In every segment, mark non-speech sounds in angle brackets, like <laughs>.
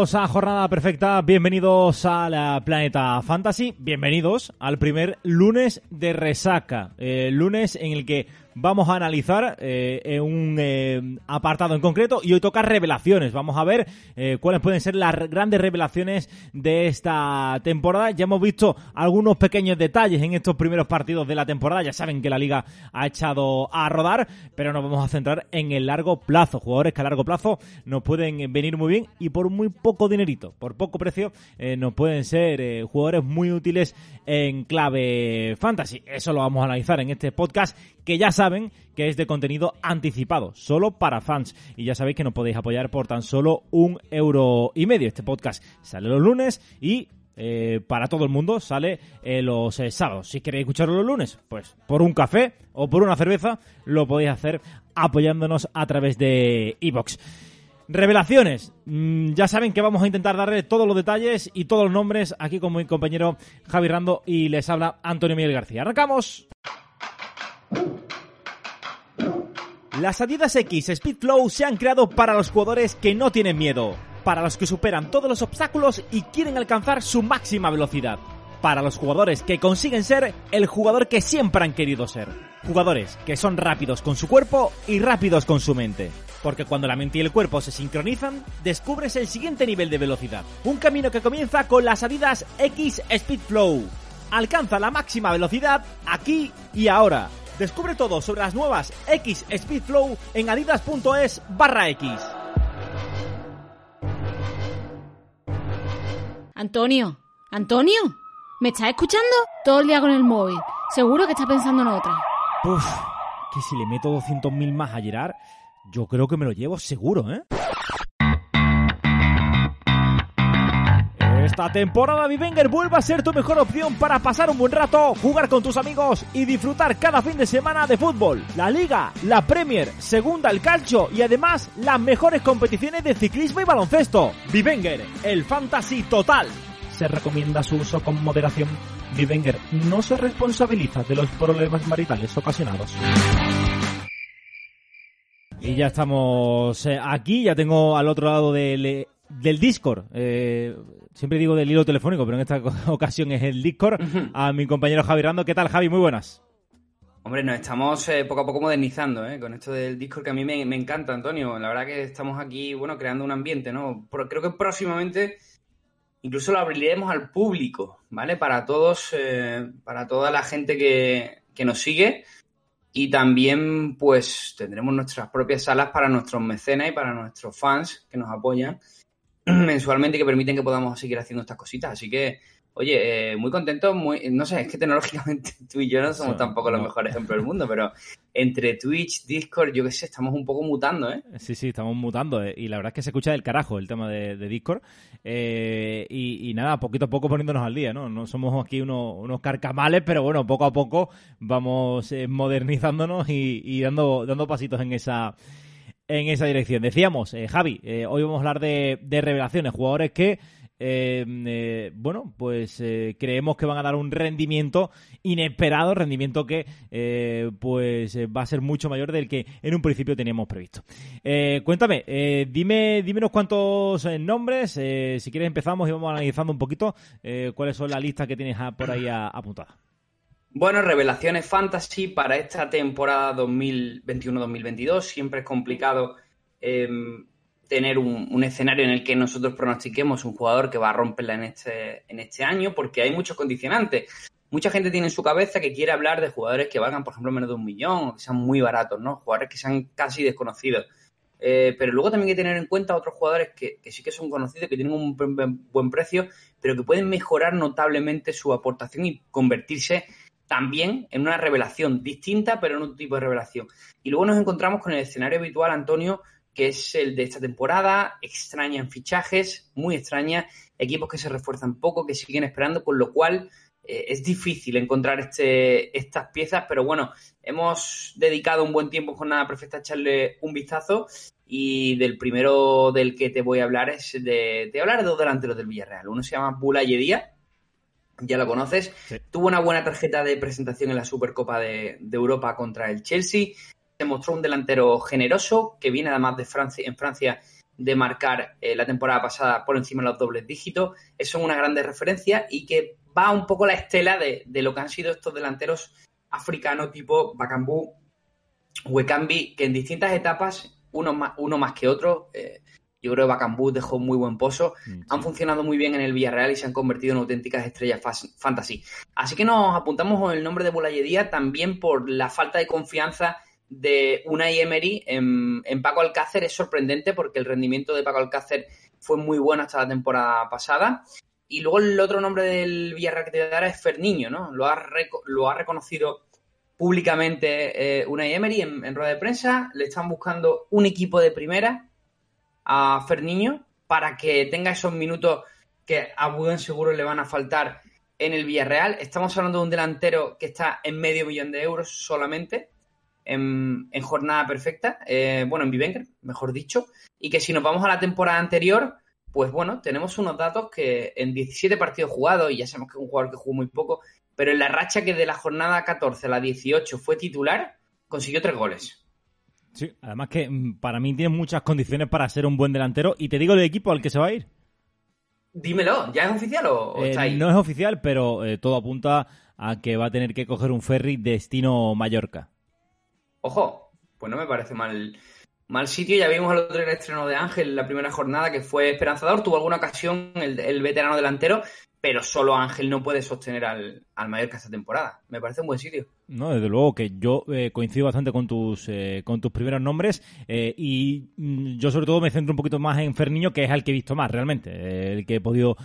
a Jornada Perfecta, bienvenidos a la Planeta Fantasy, bienvenidos al primer lunes de resaca, eh, lunes en el que vamos a analizar eh, un eh, apartado en concreto y hoy toca revelaciones. Vamos a ver eh, cuáles pueden ser las grandes revelaciones de esta temporada. Ya hemos visto algunos pequeños detalles en estos primeros partidos de la temporada. Ya saben que la liga ha echado a rodar, pero nos vamos a centrar en el largo plazo. Jugadores que a largo plazo nos pueden venir muy bien y por muy poco dinerito, por poco precio, nos pueden ser jugadores muy útiles en clave fantasy. Eso lo vamos a analizar en este podcast que ya saben que es de contenido anticipado, solo para fans. Y ya sabéis que nos podéis apoyar por tan solo un euro y medio. Este podcast sale los lunes y eh, para todo el mundo sale eh, los eh, sábados. Si queréis escucharlo los lunes, pues por un café o por una cerveza lo podéis hacer apoyándonos a través de iBox. Revelaciones. Mm, ya saben que vamos a intentar darle todos los detalles y todos los nombres aquí con mi compañero Javi Rando y les habla Antonio Miguel García. ¡Arrancamos! Las Adidas X Speed Flow se han creado para los jugadores que no tienen miedo, para los que superan todos los obstáculos y quieren alcanzar su máxima velocidad, para los jugadores que consiguen ser el jugador que siempre han querido ser, jugadores que son rápidos con su cuerpo y rápidos con su mente. Porque cuando la mente y el cuerpo se sincronizan, descubres el siguiente nivel de velocidad. Un camino que comienza con las Adidas X Speed Flow. Alcanza la máxima velocidad aquí y ahora. Descubre todo sobre las nuevas X Speed Flow en adidas.es barra X. Antonio, Antonio, ¿me estás escuchando? Todo el día con el móvil. Seguro que estás pensando en otra. Uf, que si le meto 200.000 más a Gerard, yo creo que me lo llevo seguro, ¿eh? Esta temporada Vivenger vuelve a ser tu mejor opción para pasar un buen rato, jugar con tus amigos y disfrutar cada fin de semana de fútbol. La Liga, la Premier, Segunda el Calcio y además las mejores competiciones de ciclismo y baloncesto. Vivenger, el fantasy total. Se recomienda su uso con moderación. Vivenger no se responsabiliza de los problemas maritales ocasionados. Y ya estamos eh, aquí, ya tengo al otro lado del, del Discord. Eh, siempre digo del hilo telefónico, pero en esta <laughs> ocasión es el Discord, a mi compañero Javi Rando. ¿Qué tal, Javi? Muy buenas. Hombre, nos estamos eh, poco a poco modernizando, ¿eh? Con esto del Discord que a mí me, encanta, Antonio. La verdad que estamos aquí, bueno, creando un ambiente, ¿no? creo que próximamente incluso lo abriremos al público, ¿vale? Para todos, eh, para toda la gente que, que nos sigue. Y también, pues, tendremos nuestras propias salas para nuestros mecenas y para nuestros fans que nos apoyan <clears throat> mensualmente que permiten que podamos seguir haciendo estas cositas. Así que, oye, eh, muy contento, muy, no sé, es que tecnológicamente <laughs> tú y yo no somos tampoco los mejores ejemplos del mundo, pero entre Twitch, Discord, yo qué sé, estamos un poco mutando, ¿eh? Sí, sí, estamos mutando. Eh, y la verdad es que se escucha del carajo el tema de, Discord. Eh, y, nada, poquito a poco poniéndonos al día, ¿no? No somos aquí unos, unos carcamales, pero bueno, poco a poco vamos modernizándonos y, y, dando, dando pasitos en esa en esa dirección. Decíamos, eh, Javi, eh, hoy vamos a hablar de, revelaciones, jugadores que, eh, bueno, pues creemos que van a dar un rendimiento inesperado, rendimiento que, pues, va a ser mucho mayor del que en un principio teníamos previsto. cuéntame, dime, unos cuantos nombres, si quieres empezamos y vamos analizando un poquito cuáles son las listas que tienes por ahí apuntadas. Bueno, revelaciones fantasy para esta temporada 2021-2022. Siempre es complicado em, tener un, escenario en el que nosotros pronostiquemos un jugador que va a romperla en este, en este año, porque hay muchos condicionantes. Mucha gente tiene en su cabeza que quiere hablar de jugadores que valgan, por ejemplo, menos de un millón o que sean muy baratos, ¿no? Jugadores que sean casi desconocidos. Eh, pero luego también hay que tener en cuenta otros jugadores que, que, sí que son conocidos, que tienen un buen precio, pero que pueden mejorar notablemente su aportación y convertirse también en una revelación distinta, pero en un tipo de revelación. Y luego nos encontramos con el escenario habitual, Antonio, que es el de esta temporada, extraña en fichajes, muy extraña, equipos que se refuerzan poco, que siguen esperando, con lo cual eh, es difícil encontrar este, estas piezas, pero bueno, hemos dedicado un buen tiempo con Nada Perfecta a echarle un vistazo y del primero del que te voy a hablar es de, de hablar de dos delanteros del Villarreal. Uno se llama Bula Yedia, ya lo conoces, tuvo una buena tarjeta de presentación en la Supercopa de, de Europa contra el Chelsea, se mostró un delantero generoso que viene además de Francia, en Francia de marcar eh, la temporada pasada por encima de los dobles dígitos. Eso es una grande referencia y que va un poco la estela de, lo que han sido estos delanteros africanos tipo Bakambu, Wekambi, que en distintas etapas, uno más, uno más que otro, eh, yo creo que Bakambu dejó muy buen pozo, han funcionado muy bien en el Villarreal y se han convertido en auténticas estrellas fantasy. Así que nos apuntamos con el nombre de Bulayería también por la falta de confianza de Unai Emery en, en, Paco Alcácer es sorprendente porque el rendimiento de Paco Alcácer fue muy bueno hasta la temporada pasada. Y luego el otro nombre del Villarreal que te voy a dar es Ferniño, ¿no? Lo ha, lo ha reconocido públicamente eh, Unai Emery en, rueda de prensa. Le están buscando un equipo de primera a Ferniño para que tenga esos minutos que a buen seguro le van a faltar en el Villarreal. Estamos hablando de un delantero que está en medio millón de euros solamente en, jornada perfecta, eh, bueno, en Vivenger, mejor dicho, y que si nos vamos a la temporada anterior, pues bueno, tenemos unos datos que en 17 partidos jugados, y ya sabemos que es un jugador que jugó muy poco, pero en la racha que de la jornada 14 a la 18 fue titular, consiguió tres goles. Sí, además que mm, para mí tiene muchas condiciones para ser un buen delantero, y te digo el equipo al que se va a ir. Dímelo, ¿ya es oficial o, eh, está ahí? No es oficial, pero eh, todo apunta a que va a tener que coger un ferry destino Mallorca. Ojo, pues no me parece mal, mal sitio. Ya vimos el otro el estreno de Ángel, la primera jornada, que fue esperanzador. Tuvo alguna ocasión el, veterano delantero, pero solo Ángel no puede sostener al, al Mallorca esta temporada. Me parece un buen sitio. No, desde luego que yo eh, coincido bastante con tus eh, con tus primeros nombres eh, y mm, yo sobre todo me centro un poquito más en Ferniño, que es el que he visto más realmente, el que he podido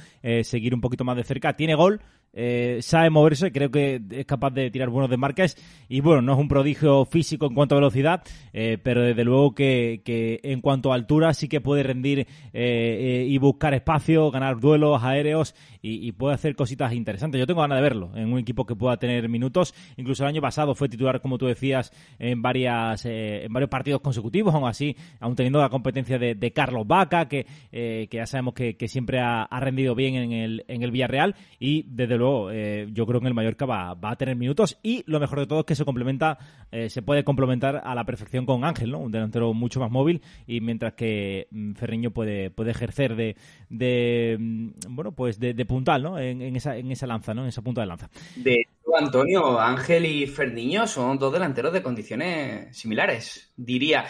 seguir un poquito más de cerca. Tiene gol, eh, sabe moverse, creo que es capaz de tirar buenos desmarques. Y bueno, no es un prodigio físico en cuanto a velocidad, eh, pero desde luego que, en cuanto a altura sí que puede rendir eh, y buscar espacio, ganar duelos aéreos y, puede hacer cositas interesantes. Yo tengo ganas de verlo en un equipo que pueda tener minutos, incluso el año pasado fue titular, como tú decías, en varias en varios partidos consecutivos, aún así, aún teniendo la competencia de, Carlos Vaca, que, que ya sabemos que, siempre ha, ha, rendido bien en el, en el Villarreal. Y desde luego eh, yo creo que el Mallorca va, a tener minutos y lo mejor de todo es que se complementa, eh, se puede complementar a la perfección con Ángel, ¿no? Un delantero mucho más móvil y mientras que mm, Ferriño puede, puede ejercer de, de mm, bueno, pues de, puntal, ¿no? En, esa, en esa lanza, ¿no? En esa punta de lanza. De Antonio, Ángel y Ferniño son dos delanteros de condiciones similares, diría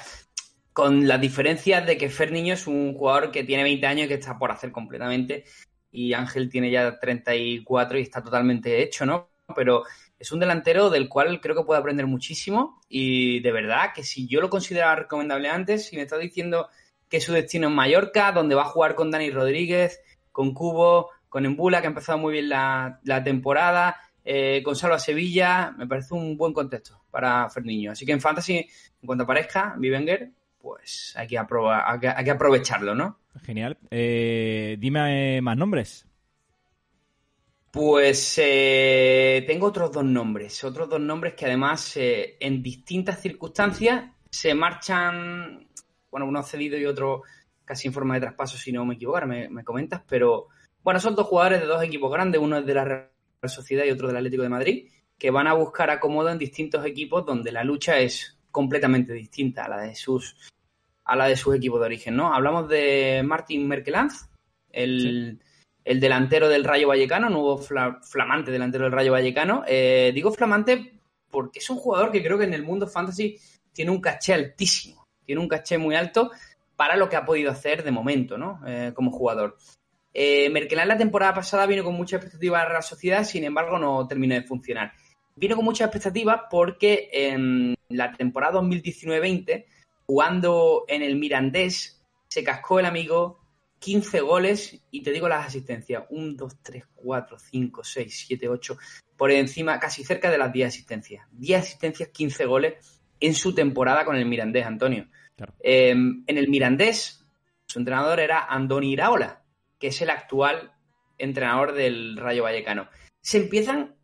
con la diferencia de que Ferniño es un jugador que tiene 20 años y que está por hacer completamente y Ángel tiene ya 34 y está totalmente hecho, ¿no? Pero es un delantero del cual creo que puede aprender muchísimo y de verdad que si yo lo consideraba recomendable antes, si me estás diciendo que su destino es Mallorca, donde va a jugar con Dani Rodríguez, con Cubo, con Embula, que ha empezado muy bien la, temporada, eh, con Salva Sevilla, me parece un buen contexto para Ferniño. Así que en Fantasy, en cuanto aparezca Vivenger, pues hay que, hay que aprovecharlo, ¿no? Genial. Eh, dime más nombres. Pues eh, tengo otros dos nombres, otros dos nombres que además eh, en distintas circunstancias se marchan, bueno, uno cedido y otro casi en forma de traspaso, si no me equivoco, me, me comentas, pero bueno, son dos jugadores de dos equipos grandes, uno es de la Real Sociedad y otro del Atlético de Madrid, que van a buscar acomodo en distintos equipos donde la lucha es completamente distinta a la de sus a la de su equipo de origen, ¿no? Hablamos de Martin Merkelanz, el, delantero del Rayo Vallecano, nuevo flamante delantero del Rayo Vallecano. Eh, digo flamante porque es un jugador que creo que en el mundo fantasy tiene un caché altísimo, tiene un caché muy alto para lo que ha podido hacer de momento, ¿no? Eh, como jugador. Eh, Merkelanz la temporada pasada vino con mucha expectativa a la sociedad, sin embargo no terminó de funcionar. Vino con mucha expectativa porque en la temporada 2019-20 jugando en el Mirandés, se cascó el amigo 15 goles y te digo las asistencias, 1, 2, 3, 4, 5, 6, 7, 8, por encima, casi cerca de las 10 asistencias. 10 asistencias, 15 goles en su temporada con el Mirandés, Antonio. Em, en el Mirandés, su entrenador era Andoni Iraola, que es el actual entrenador del Rayo Vallecano. Se empiezan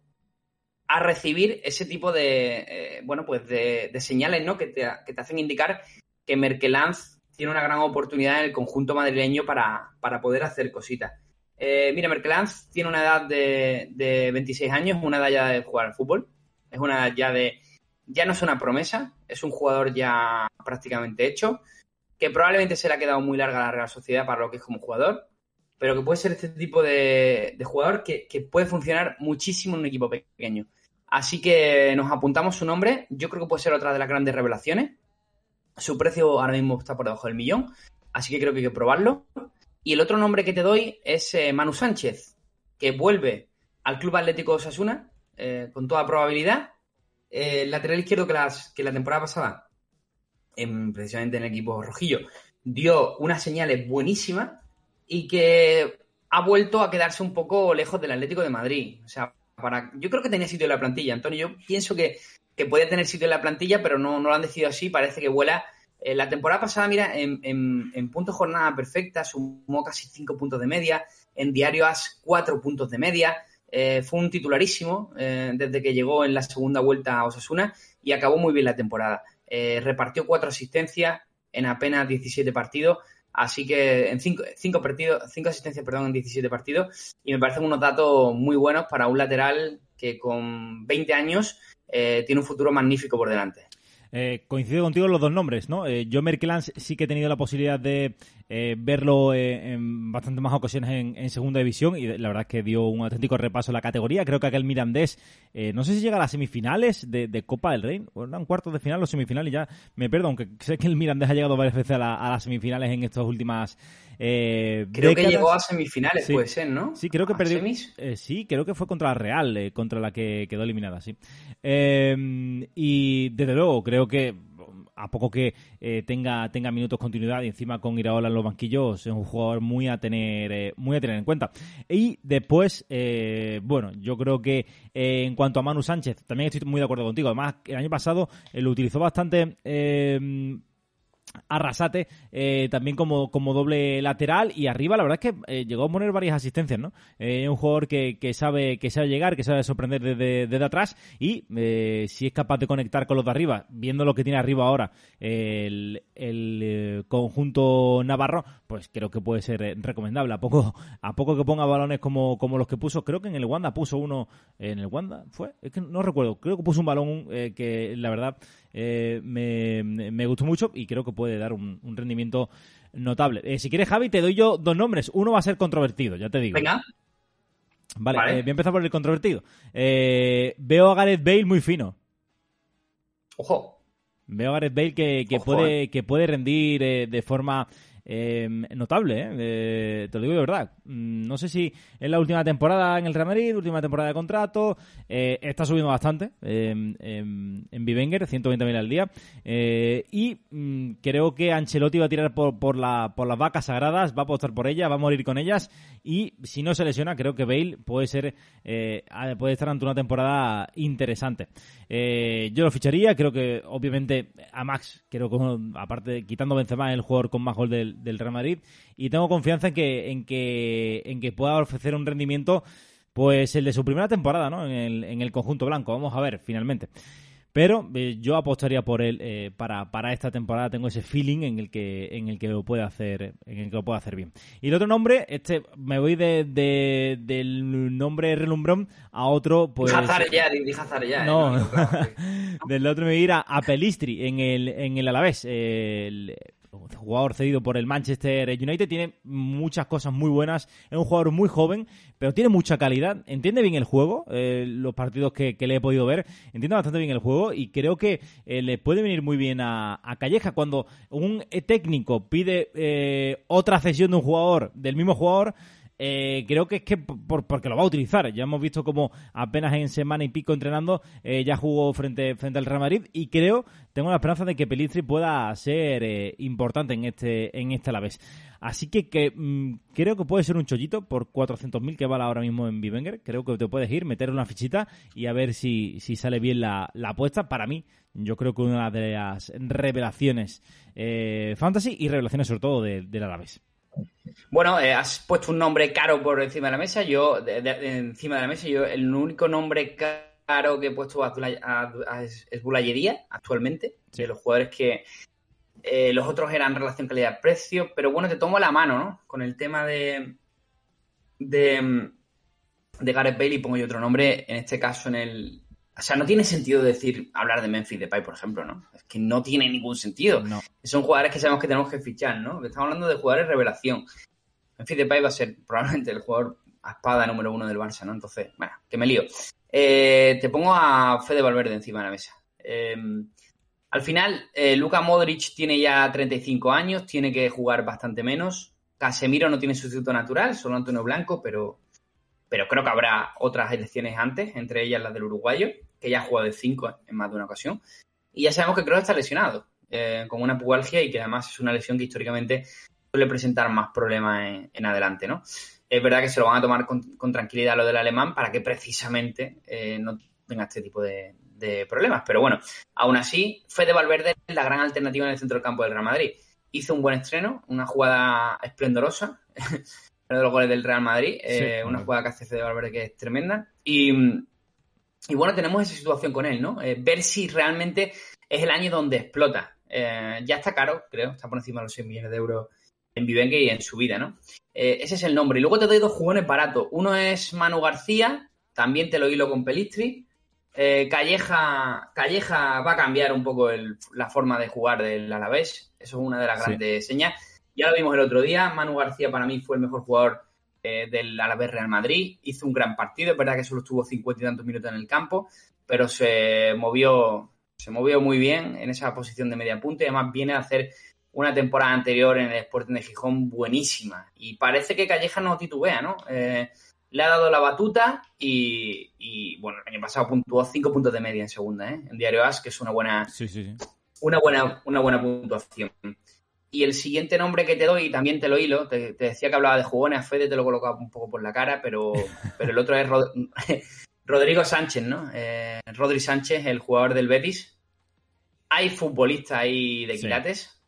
a recibir ese tipo de, eh, bueno, pues de, señales, ¿no? Que te, que te, hacen indicar que Merkelanz tiene una gran oportunidad en el conjunto madrileño para, poder hacer cositas. Eh, mira, Merkelanz tiene una edad de, de, 26 años, una edad ya de jugar al fútbol. Es una edad ya de... Ya no es una promesa, es un jugador ya prácticamente hecho, que probablemente se le ha quedado muy larga la Real Sociedad para lo que es como jugador, pero que puede ser este tipo de, jugador que, que puede funcionar muchísimo en un equipo pequeño. Así que nos apuntamos su nombre. Yo creo que puede ser otra de las grandes revelaciones. Su precio ahora mismo está por debajo del millón. Así que creo que hay que probarlo. Y el otro nombre que te doy es eh, Manu Sánchez, que vuelve al Club Atlético Osasuna eh, con toda probabilidad. Eh, lateral izquierdo que, las, que la temporada pasada, precisamente en el equipo rojillo, dio unas señales buenísimas y que ha vuelto a quedarse un poco lejos del Atlético de Madrid. O sea, yo creo que tenía sitio en la plantilla, Antonio. Yo pienso que, que podía tener sitio en la plantilla, pero no, no lo han decidido así. Parece que vuela. Eh, la temporada pasada, mira, en, en, puntos jornada perfecta, sumó casi 5 puntos de media. En diario as 4 puntos de media. Eh, fue un titularísimo eh, desde que llegó en la segunda vuelta a Osasuna y acabó muy bien la temporada. repartió cuatro asistencias en apenas 17 partidos. Así que en cinco, cinco partidos, cinco asistencias, perdón, en 17 partidos. Y me parecen unos datos muy buenos para un lateral que con 20 años eh, tiene un futuro magnífico por delante. Eh, coincido contigo en los dos nombres, ¿no? Eh, yo Merkelans sí que he tenido la posibilidad de eh, verlo eh, en bastantes más ocasiones en, segunda división y la verdad es que dio un auténtico repaso a la categoría. Creo que aquel Mirandés, eh, no sé si llega a las semifinales de, Copa del Rey, o eran cuartos de final o semifinales, ya me pierdo, aunque sé que el Mirandés ha llegado varias veces a, las semifinales en estas últimas creo que llegó a semifinales, puede ser, ¿no? Sí, creo que perdió. sí, creo que fue contra la Real, contra la que quedó eliminada, sí. y desde luego, creo que a poco que eh, tenga, tenga minutos continuidad y encima con Iraola en los banquillos es un jugador muy a tener, eh, muy a tener en cuenta. Y después, eh, bueno, yo creo que en cuanto a Manu Sánchez, también estoy muy de acuerdo contigo. Además, el año pasado lo utilizó bastante Arrasate eh, también como, como doble lateral y arriba la verdad es que eh, llegó a poner varias asistencias, ¿no? Eh, un jugador que, que, sabe que sabe llegar, que sabe sorprender desde, desde atrás y si es capaz de conectar con los de arriba, viendo lo que tiene arriba ahora el, el conjunto navarro, pues creo que puede ser recomendable. A poco, a poco que ponga balones como, como los que puso, creo que en el Wanda puso uno, en el Wanda fue, es que no recuerdo, creo que puso un balón que la verdad me, me gustó mucho y creo que puede dar un, rendimiento notable. Eh, si quieres, Javi, te doy yo dos nombres. Uno va a ser controvertido, ya te digo. Venga. Vale, eh, voy a empezar por el controvertido. Eh, veo a Gareth Bale muy fino. Ojo. Veo a Gareth Bale que, puede, que puede rendir de forma Em, notable, ¿eh? te lo digo de verdad. Mm, no sé si es la última temporada en el Real Madrid, última temporada de contrato, eh, está subiendo bastante em, em, en Bivenger, 120.000 al día, eh, y mm, creo que Ancelotti va a tirar por, por, la, por las vacas sagradas, va a apostar por ellas, va a morir con ellas, y si no se lesiona, creo que Bale puede ser puede estar ante una temporada interesante. yo lo ficharía, creo que obviamente a Max, creo que aparte quitando Benzema el jugador con más gol del del, Real Madrid y tengo confianza en que, en que, en que pueda ofrecer un rendimiento pues el de su primera temporada ¿no? en, el, en el conjunto blanco. Vamos a ver, finalmente. Pero eh, yo apostaría por él eh, para, para esta temporada. Tengo ese feeling en el que en el que lo puede hacer en el que lo puede hacer bien. Y el otro nombre, este me voy de, del nombre relumbrón a otro pues. ya, ya. No, <laughs> del otro me voy a ir a, Pelistri en el en el Alavés. el, jugador cedido por el Manchester United, tiene muchas cosas muy buenas, es un jugador muy joven, pero tiene mucha calidad, entiende bien el juego, eh, los partidos que, le he podido ver, entiende bastante bien el juego y creo que eh, le puede venir muy bien a, Calleja. Cuando un técnico pide eh, otra cesión de un jugador, del mismo jugador, eh, creo que es que por, porque lo va a utilizar. Ya hemos visto como apenas en semana y pico entrenando eh, ya jugó frente, frente al Real Madrid y creo, tengo la esperanza de que Pelistri pueda ser eh, importante en este, en este Alavés. Así que, que mm, creo que puede ser un chollito por 400.000 que vale ahora mismo en Bivenger. Creo que te puedes ir, meter una fichita y a ver si, si sale bien la, la apuesta. Para mí, yo creo que una de las revelaciones fantasy y revelaciones sobre todo del Alavés. Bueno, eh, has puesto un nombre caro por encima de la mesa. Yo, encima de la mesa, yo el único nombre caro que he puesto es Bulayería actualmente. De los jugadores que eh, los otros eran relación calidad-precio. Pero bueno, te tomo la mano, ¿no? Con el tema de. de. de Gareth Bailey pongo yo otro nombre. En este caso, en el, o sea, no tiene sentido decir, hablar de Memphis Depay, por ejemplo, ¿no? Es que no tiene ningún sentido. Son jugadores que sabemos que tenemos que fichar, ¿no? Estamos hablando de jugadores revelación. Memphis Depay va a ser probablemente el jugador a espada número uno del Barça, ¿no? Entonces, bueno, que me lío. Eh, te pongo a Fede Valverde encima de la mesa. Eh, al final, eh, Luka Modric tiene ya 35 años, tiene que jugar bastante menos. Casemiro no tiene sustituto natural, solo Antonio Blanco, pero, pero creo que habrá otras elecciones antes, entre ellas las del uruguayo que ya ha jugado de 5 en más de una ocasión. Y ya sabemos que Kroos está lesionado, eh, con una pubalgia y que además es una lesión que históricamente suele presentar más problemas en, adelante, ¿no? Es verdad que se lo van a tomar con, tranquilidad lo del alemán para que precisamente eh, no tenga este tipo de, problemas. Pero bueno, aún así, Fede Valverde es la gran alternativa en el centro del campo del Real Madrid. Hizo un buen estreno, una jugada esplendorosa, <laughs> uno de los goles del Real Madrid, eh, una jugada que hace Fede Valverde que es tremenda. Y, y bueno, tenemos esa situación con él, ¿no? Eh, ver si realmente es el año donde explota. Eh, ya está caro, creo, está por encima de los 6 millones de euros en Vivenque y en su vida, ¿no? Eh, ese es el nombre. Y luego te doy dos jugones baratos. Uno es Manu García, también te lo hilo con Pelistri. Calleja, Calleja va a cambiar un poco la forma de jugar del Alavés. Eso es una de las grandes señas. Ya lo vimos el otro día. Manu García para mí fue el mejor jugador eh, del Alavés Real Madrid. Hizo un gran partido, es verdad que solo estuvo cincuenta y tantos minutos en el campo, pero se movió, se movió muy bien en esa posición de media punta y además viene a hacer una temporada anterior en el Sporting de Gijón buenísima. Y parece que Calleja no titubea, ¿no? Eh, le ha dado la batuta y, bueno, el año pasado puntuó cinco puntos de media en segunda, ¿eh? En Diario As, que es una buena, Una buena, una buena puntuación. Y el siguiente nombre que te doy, también te lo hilo, te, decía que hablaba de jugones, a Fede te lo colocaba un poco por la cara, pero, <laughs> pero el otro es <laughs> Rodrigo Sánchez, ¿no? Eh, Rodri Sánchez, el jugador del Betis. Hay futbolistas ahí de quilates.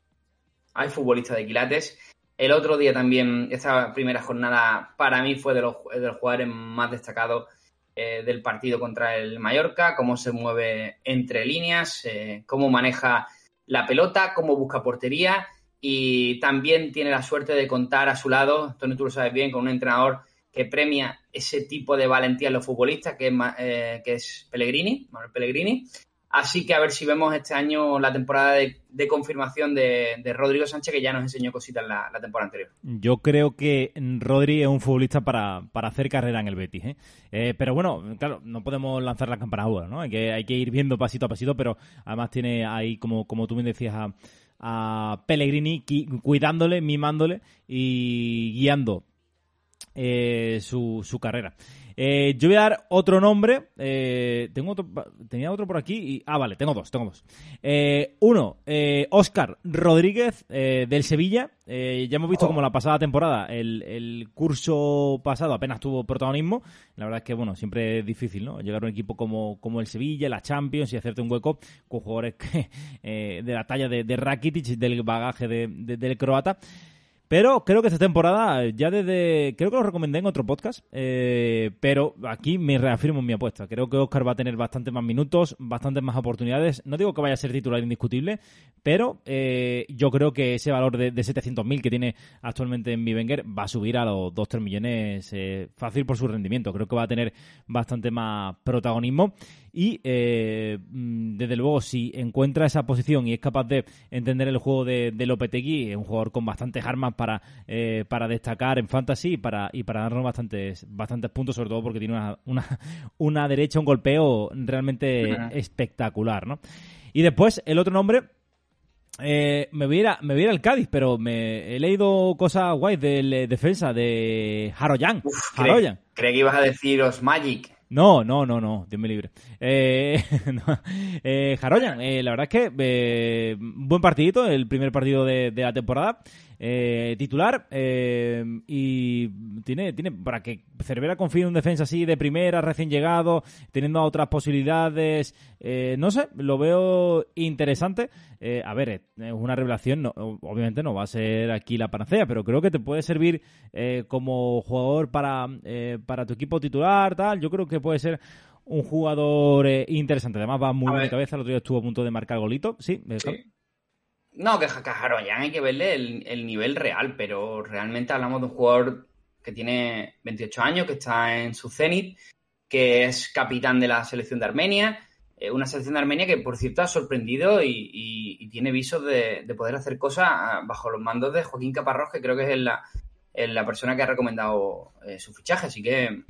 Hay futbolistas de quilates. El otro día también, esta primera jornada, para mí fue de los, de los jugadores más destacados eh, del partido contra el Mallorca, cómo se mueve entre líneas, eh, cómo maneja la pelota, cómo busca portería y también tiene la suerte de contar a su lado, Tony tú lo sabes bien, con un entrenador que premia ese tipo de valentía en los futbolistas, que es, eh, que es Pellegrini, Manuel Pellegrini. Así que a ver si vemos este año la temporada de, confirmación de, Rodrigo Sánchez, que ya nos enseñó cositas la, temporada anterior. Yo creo que Rodri es un futbolista para, hacer carrera en el Betis. ¿eh? ¿eh? pero bueno, claro, no podemos lanzar la campana ahora, ¿no? Hay que, hay que ir viendo pasito a pasito, pero además tiene ahí, como, como tú me decías, a, a Pellegrini cuidándole, mimándole y guiando eh, su, su carrera. Eh, yo voy a dar otro nombre. Eh, tengo otro, tenía otro por aquí. Y, ah, vale, tengo dos, tengo dos. Eh, uno, Oscar Rodríguez del Sevilla. ya hemos visto como la pasada temporada, el, curso pasado apenas tuvo protagonismo. La verdad es que, bueno, siempre es difícil, ¿no? Llegar a un equipo como, como el Sevilla, la Champions y hacerte un hueco con jugadores <laughs> de la talla de, de Rakitic, del bagaje del croata. Pero creo que esta temporada, ya desde. Creo que lo recomendé en otro podcast. Eh, pero aquí me reafirmo en mi apuesta. Creo que Oscar va a tener bastantes más minutos, bastantes más oportunidades. No digo que vaya a ser titular indiscutible, pero eh, yo creo que ese valor de, de 700.000 que tiene actualmente en Bivenger va a subir a los 2-3 millones eh, fácil por su rendimiento. Creo que va a tener bastante más protagonismo. Y desde luego, si encuentra esa posición y es capaz de entender el juego de, de Lopetegui, es un jugador con bastantes armas para, eh, para destacar en fantasy y para, y para darnos bastantes, bastantes puntos, sobre todo porque tiene una, una, <laughs> una derecha, un golpeo realmente espectacular, ¿no? Y después, el otro nombre Eh, me, voy a ir a- me voy a ir al Cádiz, pero me he leído cosas guays del eh, defensa de Haroyan. Uf, Haroyan. creí que ibas a deciros Magic. No, no, no, no, Dios me libre. Eh, <laughs> no, eh, eh, la verdad es que eh, buen partidito, el primer partido de la temporada. Eh, titular eh, y tiene, tiene para que Cervera confíe en un defensa así de primera, recién llegado, teniendo otras posibilidades, eh, no sé, lo veo interesante. Eh, a ver, es una revelación, no, obviamente no va a ser aquí la panacea, pero creo que te puede servir eh, como jugador para, eh, para tu equipo titular, tal. Yo creo que puede ser un jugador eh, interesante. Además va muy A bien de cabeza, el otro día estuvo a punto de marcar golito. Sí, eh, claro. No, que Haroyan hay que verle el, el nivel real, pero realmente hablamos de un jugador que tiene 28 años, que está en su cenit, que es capitán de la selección de Armenia, eh, una selección de Armenia que, por cierto, ha sorprendido y, y- y tiene visos de, de poder hacer cosas ah, bajo los mandos de Joaquín Caparrós, que creo que es la, la persona que ha recomendado eh, su fichaje. Así que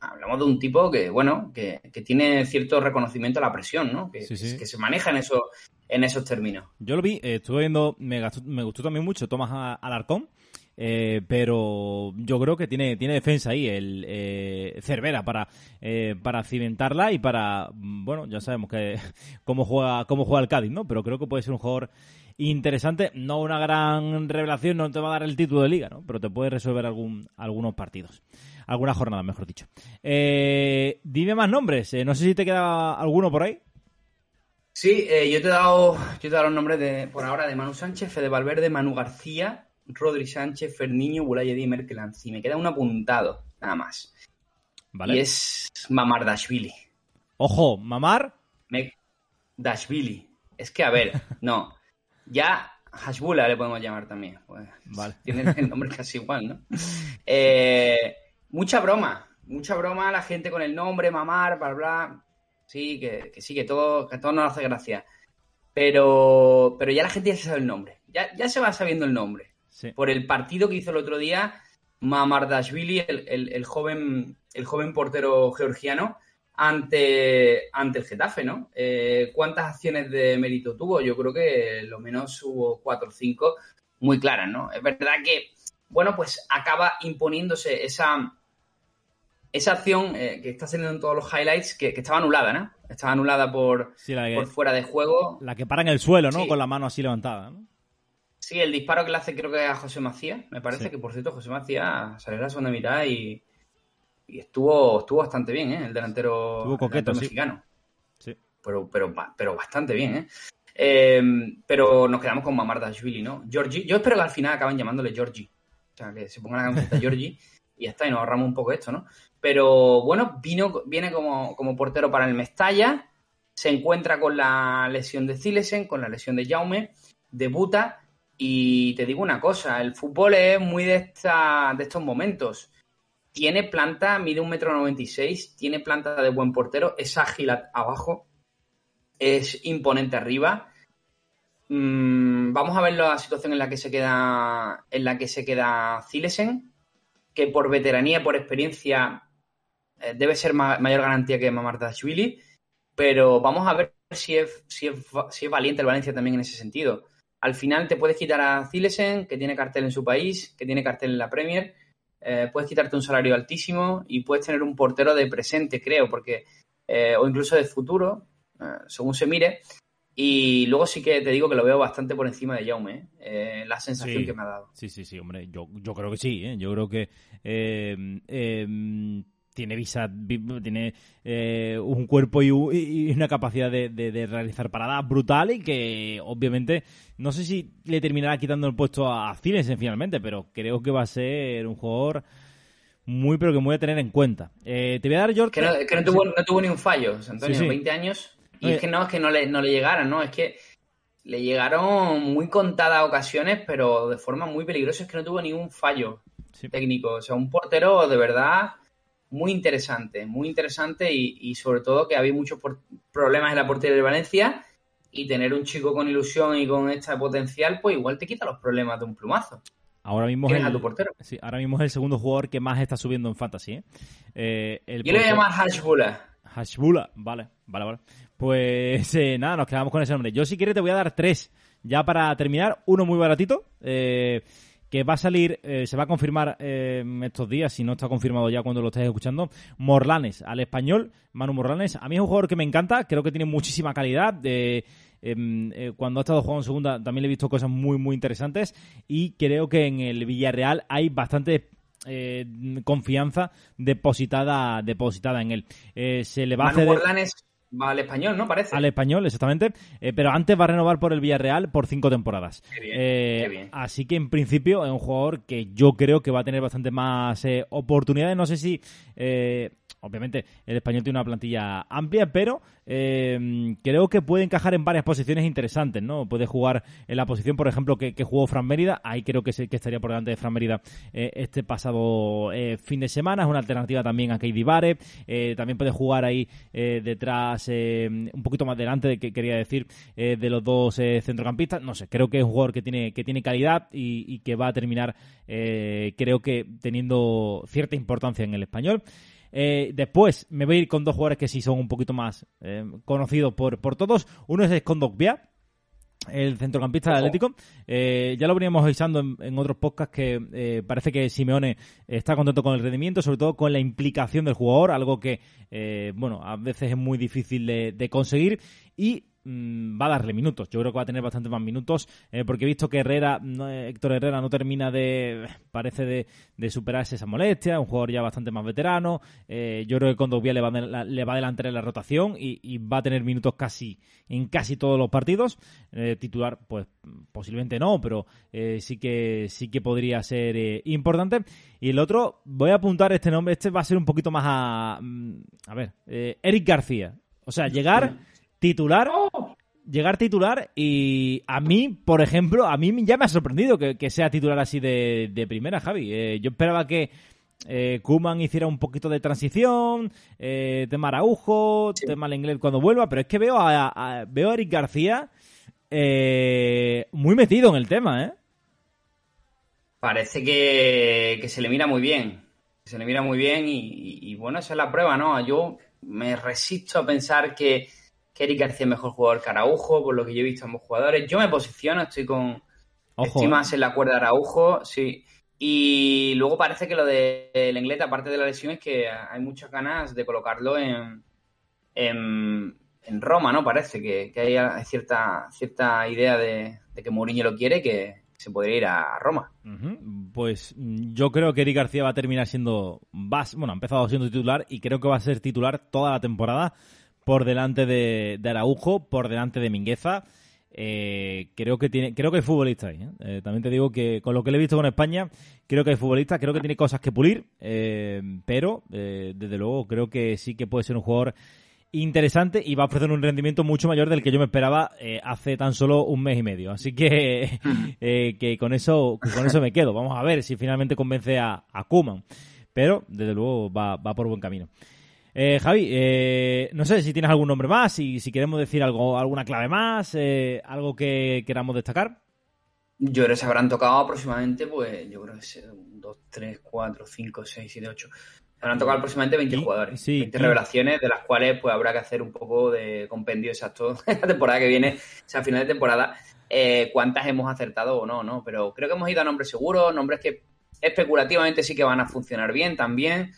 hablamos de un tipo que, bueno, que, que tiene cierto reconocimiento a la presión, ¿no? Que, Sí, sí. que se maneja en, eso, en esos términos. Yo lo vi, eh, estuve viendo, me, gastó- me gustó también mucho Tomás Alarcón, eh, pero yo creo que tiene, tiene defensa ahí el eh, Cervera para, eh, para cimentarla y para, bueno, ya sabemos que <laughs> cómo juega, cómo juega el Cádiz, ¿no? Pero creo que puede ser un jugador interesante, no una gran revelación, no te va a dar el título de liga, ¿no? Pero te puede resolver algún, algunos partidos, algunas jornadas, mejor dicho. Eh, dime más nombres, no sé si te queda alguno por ahí. Sí, eh, yo te he dado, yo te he dado los nombres de, por ahora de Manu Sánchez, Fede Valverde, Manu García, Rodri Sánchez, Ferniño, Bulayedi y Merkelanzi. Me queda un apuntado, nada más. ¿Vale? Y es Mamardashvili. Ojo, Mamar, Me... Dashvili. Es que, a ver, <laughs> no. Ya Hashbula le podemos llamar también. Pues, Vale. Tiene el nombre <laughs> casi igual, ¿no? Eh, mucha broma. Mucha broma la gente con el nombre, mamar, bla, bla. Sí, que, que sí, que todo, que todo nos hace gracia. Pero, pero ya la gente ya se sabe el nombre. Ya, ya se va sabiendo el nombre. sí. Por el partido que hizo el otro día Mamardashvili, el, el- el joven, el joven portero georgiano, ante, ante el Getafe, ¿no? Eh, ¿Cuántas acciones de mérito tuvo? Yo creo que lo menos hubo cuatro o cinco muy claras, ¿no? Es verdad que, bueno, pues acaba imponiéndose esa, esa acción eh, que está saliendo en todos los highlights, que, que estaba anulada, ¿no? Estaba anulada por, Sí, la, que- por fuera de juego. la que para en el suelo, ¿no? Sí. Con la mano así levantada, ¿no? Sí, el disparo que le hace creo que a José Macías, me parece Sí. que por cierto José Macías salió en la segunda mitad y, y estuvo, estuvo bastante bien, ¿eh? El delantero, Estuvo coqueto, el delantero sí. mexicano. Sí. Pero, pero, pero bastante bien, ¿eh? Eh, pero nos quedamos con Mamardashvili, ¿no? Georgie, yo espero que al final acaben llamándole Georgie. O sea, que se ponga la camiseta <laughs> Georgie y ya está, y nos ahorramos un poco esto, ¿no? Pero bueno, vino, viene como, como portero para el Mestalla, se encuentra con la lesión de Zilesen, con la lesión de Jaume, debuta y te digo una cosa, el fútbol es muy de, esta, de estos momentos. Tiene planta, mide un metro noventa y seis, tiene planta de buen portero, es ágil abajo, es imponente arriba. Mm, vamos a ver la situación en la que se queda en la que se queda Zilesen, que por veteranía, por experiencia, debe ser ma- mayor garantía que Mamardashvili, pero vamos a ver si es, si, es, si es valiente el Valencia también en ese sentido. Al final te puedes quitar a Zilesen, que tiene cartel en su país, que tiene cartel en la Premier, eh, puedes quitarte un salario altísimo y puedes tener un portero de presente, creo, porque eh, o incluso de futuro, eh, según se mire. Y luego sí que te digo que lo veo bastante por encima de Jaume, ¿eh? Eh, la sensación Sí. que me ha dado. Sí, sí, sí, hombre, yo, yo creo que sí, ¿eh? yo creo que eh, eh, tiene visa, vi- tiene eh, un cuerpo y, una capacidad de, de- de realizar paradas brutal y que obviamente no sé si le terminará quitando el puesto a Zilesen finalmente, pero creo que va a ser un jugador muy pero que muy a tener en cuenta. Eh, te voy a dar, George. Que no, que no tuvo, no tuvo ni un fallo, Antonio, Sí, sí. 20 años. Y Oye. es que no es que no le, no le llegaran, ¿no? Es que le llegaron muy contadas ocasiones, pero de forma muy peligrosa. Es que no tuvo ni un fallo Sí. técnico. O sea, un portero de verdad muy interesante, muy interesante y, y sobre todo que había muchos por- problemas en la portería de Valencia y tener un chico con ilusión y con este potencial, pues igual te quita los problemas de un plumazo. Ahora mismo es Tienes a el, tu portero. sí, ahora mismo es el segundo jugador que más está subiendo en fantasy. ¿eh? Eh, el Yo le portero- llamar Hashbula. Hashbula, vale, vale, vale. Pues eh, nada, nos quedamos con ese nombre. Yo si quieres te voy a dar tres. ya para terminar, uno muy baratito. Eh, que va a salir, eh, se va a confirmar eh, estos días, si no está confirmado ya cuando lo estéis escuchando, Morlanes, al español, Manu Morlanes. A mí es un jugador que me encanta, creo que tiene muchísima calidad. Em, eh, cuando ha estado jugando en segunda también le he visto cosas muy, muy interesantes y creo que en el Villarreal hay bastante confianza depositada depositada en él. se le va a hacer... Va al español, ¿no? Parece. Al español, exactamente. Eh, pero antes va a renovar por el Villarreal por cinco temporadas. Eh, así que en principio es un jugador que yo creo que va a tener bastante más eh, oportunidades. No sé si Obviamente, el español tiene una plantilla amplia, pero eh, creo que puede encajar en varias posiciones interesantes, ¿no? Puede jugar en la posición, por ejemplo, que, jugó Fran Mérida. Ahí creo que, que estaría por delante de Fran Mérida eh, este pasado eh, fin de semana. Es una alternativa también a Keidi Vare. también puede jugar ahí detrás, un poquito más delante, de que quería decir, de los dos centrocampistas. No sé, creo que es un jugador que tiene, que tiene calidad y, y que va a terminar, creo que teniendo cierta importancia en el español. Eh, después me voy a ir con dos jugadores que sí son un poquito más eh, conocidos por, por todos. Uno es Escondogbia, el centrocampista del Atlético. Eh, ya lo veníamos avisando en, otros podcasts que parece que Simeone está contento con el rendimiento, sobre todo con la implicación del jugador, algo que, bueno, a veces es muy difícil de, de conseguir. Y Mm, va a darle minutos. Yo creo que va a tener bastante más minutos eh, porque he visto que Herrera, eh, Héctor Herrera no termina de, parece de, de superarse esa molestia, un jugador ya bastante más veterano. Eh, yo creo que con le va, le va a adelantar en la rotación y, va a tener minutos casi en casi todos los partidos. titular, pues posiblemente no, pero sí que sí que podría ser importante. Y el otro, voy a apuntar este nombre, este va a ser un poquito más a, mm, a ver, Eric García. O sea, llegar titular, llegar titular y a mí, por ejemplo, a mí ya me ha sorprendido que, sea titular así de, primera, Javi. Eh, yo esperaba que eh, Kuman hiciera un poquito de transición, eh, tema Araujo, tema el inglés cuando vuelva, pero es que veo a, veo a Eric García eh, muy metido en el tema, ¿eh? Parece que, se le mira muy bien. Se le mira muy bien y, y bueno, esa es la prueba, ¿no? Yo me resisto a pensar que que Eric García es mejor jugador que Araujo, por lo que yo he visto ambos jugadores. Yo me posiciono, estoy con. estoy más en la cuerda de Araujo, sí. Y luego parece que lo de Lenglet, aparte de la lesión, es que hay muchas ganas de colocarlo en, en, Roma, ¿no? Parece que, hay cierta, cierta idea de, que Mourinho lo quiere, que se podría ir a Roma. Pues yo creo que Eric García va a terminar siendo. Bueno, ha empezado siendo titular y creo que va a ser titular toda la temporada por delante de, Araujo, por delante de Mingueza. Eh, creo que tiene, creo que hay futbolistas ahí. ¿eh? Eh, también te digo que con lo que le he visto con España, creo que hay futbolistas, creo que tiene cosas que pulir, pero desde luego creo que sí que puede ser un jugador interesante y va a ofrecer un rendimiento mucho mayor del que yo me esperaba hace tan solo un mes y medio. Así que, <laughs> que con eso, con eso me quedo. Vamos a ver si finalmente convence a, a Kuman. Pero desde luego va, va por buen camino. Eh, Javi, eh, no sé si tienes algún nombre más, y si queremos decir algo, alguna clave más, eh, algo que queramos destacar. Yo creo que se habrán tocado aproximadamente, pues, yo creo que 2, 3, 4, 5, 6, 7, 8. Se habrán tocado aproximadamente 20 jugadores, 20 revelaciones, de las cuales pues habrá que hacer un poco de compendio exacto en <laughs> la temporada que viene, o sea, a final de temporada, eh, cuántas hemos acertado o no, ¿no? Pero creo que hemos ido a nombres seguros, nombres que especulativamente sí que van a funcionar bien también.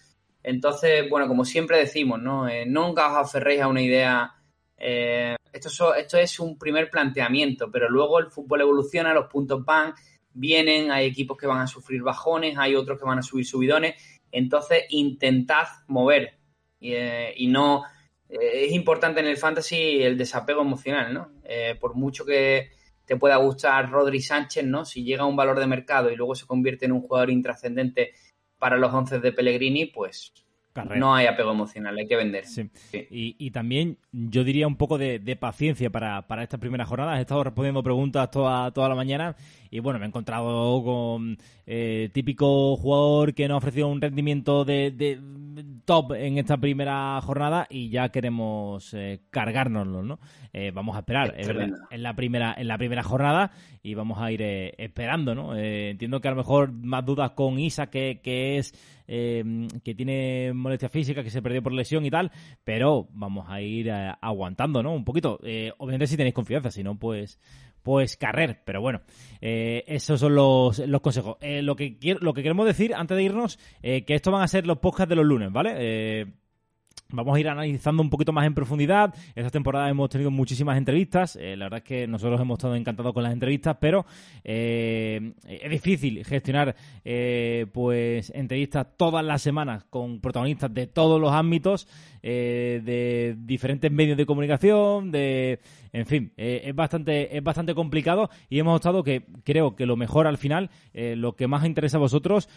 Entonces, bueno, como siempre decimos, ¿no? Eh, nunca os aferréis a una idea. Eh, esto, esto es un primer planteamiento, pero luego el fútbol evoluciona, los puntos van, vienen, hay equipos que van a sufrir bajones, hay otros que van a subir subidones. Entonces, intentad mover. y eh, no. es importante en el fantasy el desapego emocional, ¿no? por mucho que te pueda gustar Rodri Sánchez, ¿no? Si llega a un valor de mercado y luego se convierte en un jugador intrascendente para los once de Pellegrini, pues no hay apego emocional, hay que vender. Y, también yo diría un poco de, paciencia para, para esta primera jornada. He estado respondiendo preguntas toda, toda la mañana y bueno, me he encontrado con eh, típico jugador que nos ha ofrecido un rendimiento de, top en esta primera jornada y ya queremos eh, cargárnoslo, ¿no? Eh, vamos a esperar en la primera en la primera jornada y vamos a ir eh, esperando, ¿no? entiendo que a lo mejor más dudas con Isa que, que es que tiene molestia física, que se perdió por lesión y tal, pero vamos a ir aguantando, ¿no? Un poquito. obviamente si tenéis confianza, si no, pues pues carrer. Pero bueno, eh, esos son los, los consejos. Eh, lo, que lo que queremos decir antes de irnos, eh, que estos van a ser los podcasts de los lunes, ¿vale? Vamos a ir analizando un poquito más en profundidad. Esta temporada hemos tenido muchísimas entrevistas. Eh, la verdad es que nosotros hemos estado encantados con las entrevistas, pero eh, es difícil gestionar eh, pues entrevistas todas las semanas con protagonistas de todos los ámbitos, eh, de diferentes medios de comunicación, de en fin, eh, es bastante es bastante complicado y hemos optado que creo que lo mejor al final, lo que más interesa a vosotros,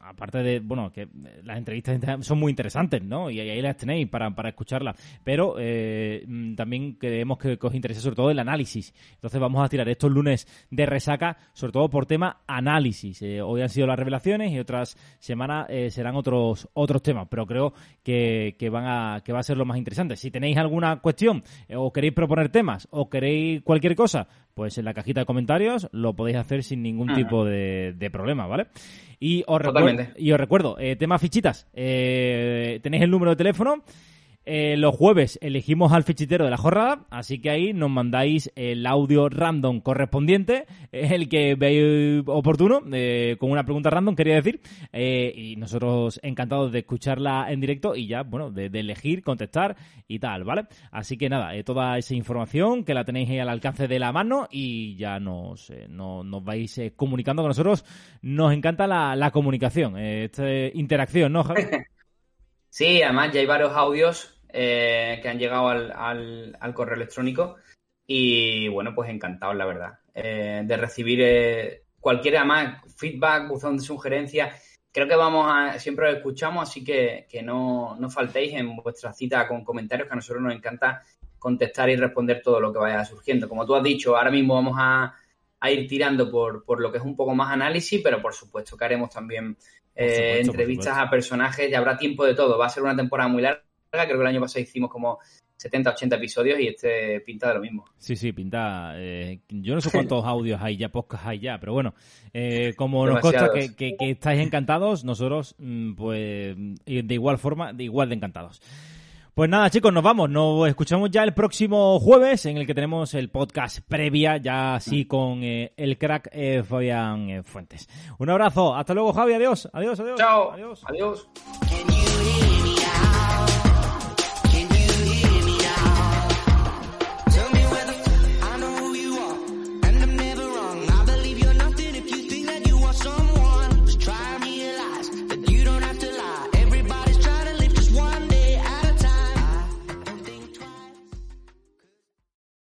aparte de bueno que las entrevistas son muy interesantes, ¿no? Y ahí las tenéis para, para escucharlas, pero eh, mm, también creemos que, que os interesa sobre todo el análisis. Entonces vamos a tirar estos lunes de resaca, sobre todo por tema análisis. Eh, hoy han sido las revelaciones y otras semanas eh, serán otros otros temas, pero creo que, que van a que va a ser lo más interesante. Si tenéis alguna cuestión o queréis proponer temas o queréis cualquier cosa, pues en la cajita de comentarios lo podéis hacer sin ningún tipo de, de problema, ¿vale? Y os, recuer- Totalmente. y os recuerdo, eh, tema fichitas, eh, tenéis el número de teléfono. Eh, los jueves elegimos al fichitero de la jornada, así que ahí nos mandáis el audio random correspondiente, <laughs> el que veáis oportuno, eh, con una pregunta random, quería decir, eh, y nosotros encantados de escucharla en directo y ya, bueno, de, elegir, contestar y tal, ¿vale? Así que nada, eh, toda esa información que la tenéis ahí al alcance de la mano y ya nos, eh, no- nos vais eh, comunicando con nosotros. Nos encanta la, comunicación, esta interacción, ¿no, Javi? <laughs> Sí, además ya hay varios audios eh, que han llegado al, al- al correo electrónico y bueno, pues encantados, la verdad, eh, de recibir eh, cualquier además feedback, buzón de sugerencias. Creo que vamos a, siempre lo escuchamos, así que, que no, no faltéis en vuestra cita con comentarios, que a nosotros nos encanta contestar y responder todo lo que vaya surgiendo. Como tú has dicho, ahora mismo vamos a, a ir tirando por, por lo que es un poco más análisis, pero por supuesto que haremos también eh, supuesto, entrevistas a personajes y habrá tiempo de todo. Va a ser una temporada muy larga. Creo que el año pasado hicimos como 70, 80 episodios y este pinta de lo mismo. Sí, sí, pinta. eh, yo no sé cuántos audios hay ya, podcasts hay ya, pero bueno, eh, como nos consta que, que- que estáis encantados, nosotros, mm, pues, de igual forma, de igual de encantados. Pues nada, chicos, nos vamos. Nos escuchamos ya el próximo jueves, en el que tenemos el podcast previa, ya así con eh, el crack eh, Fabián eh, Fuentes. Un abrazo. Hasta luego, Javi. Adiós. Adiós, adiós. Chao. Adiós. Adiós.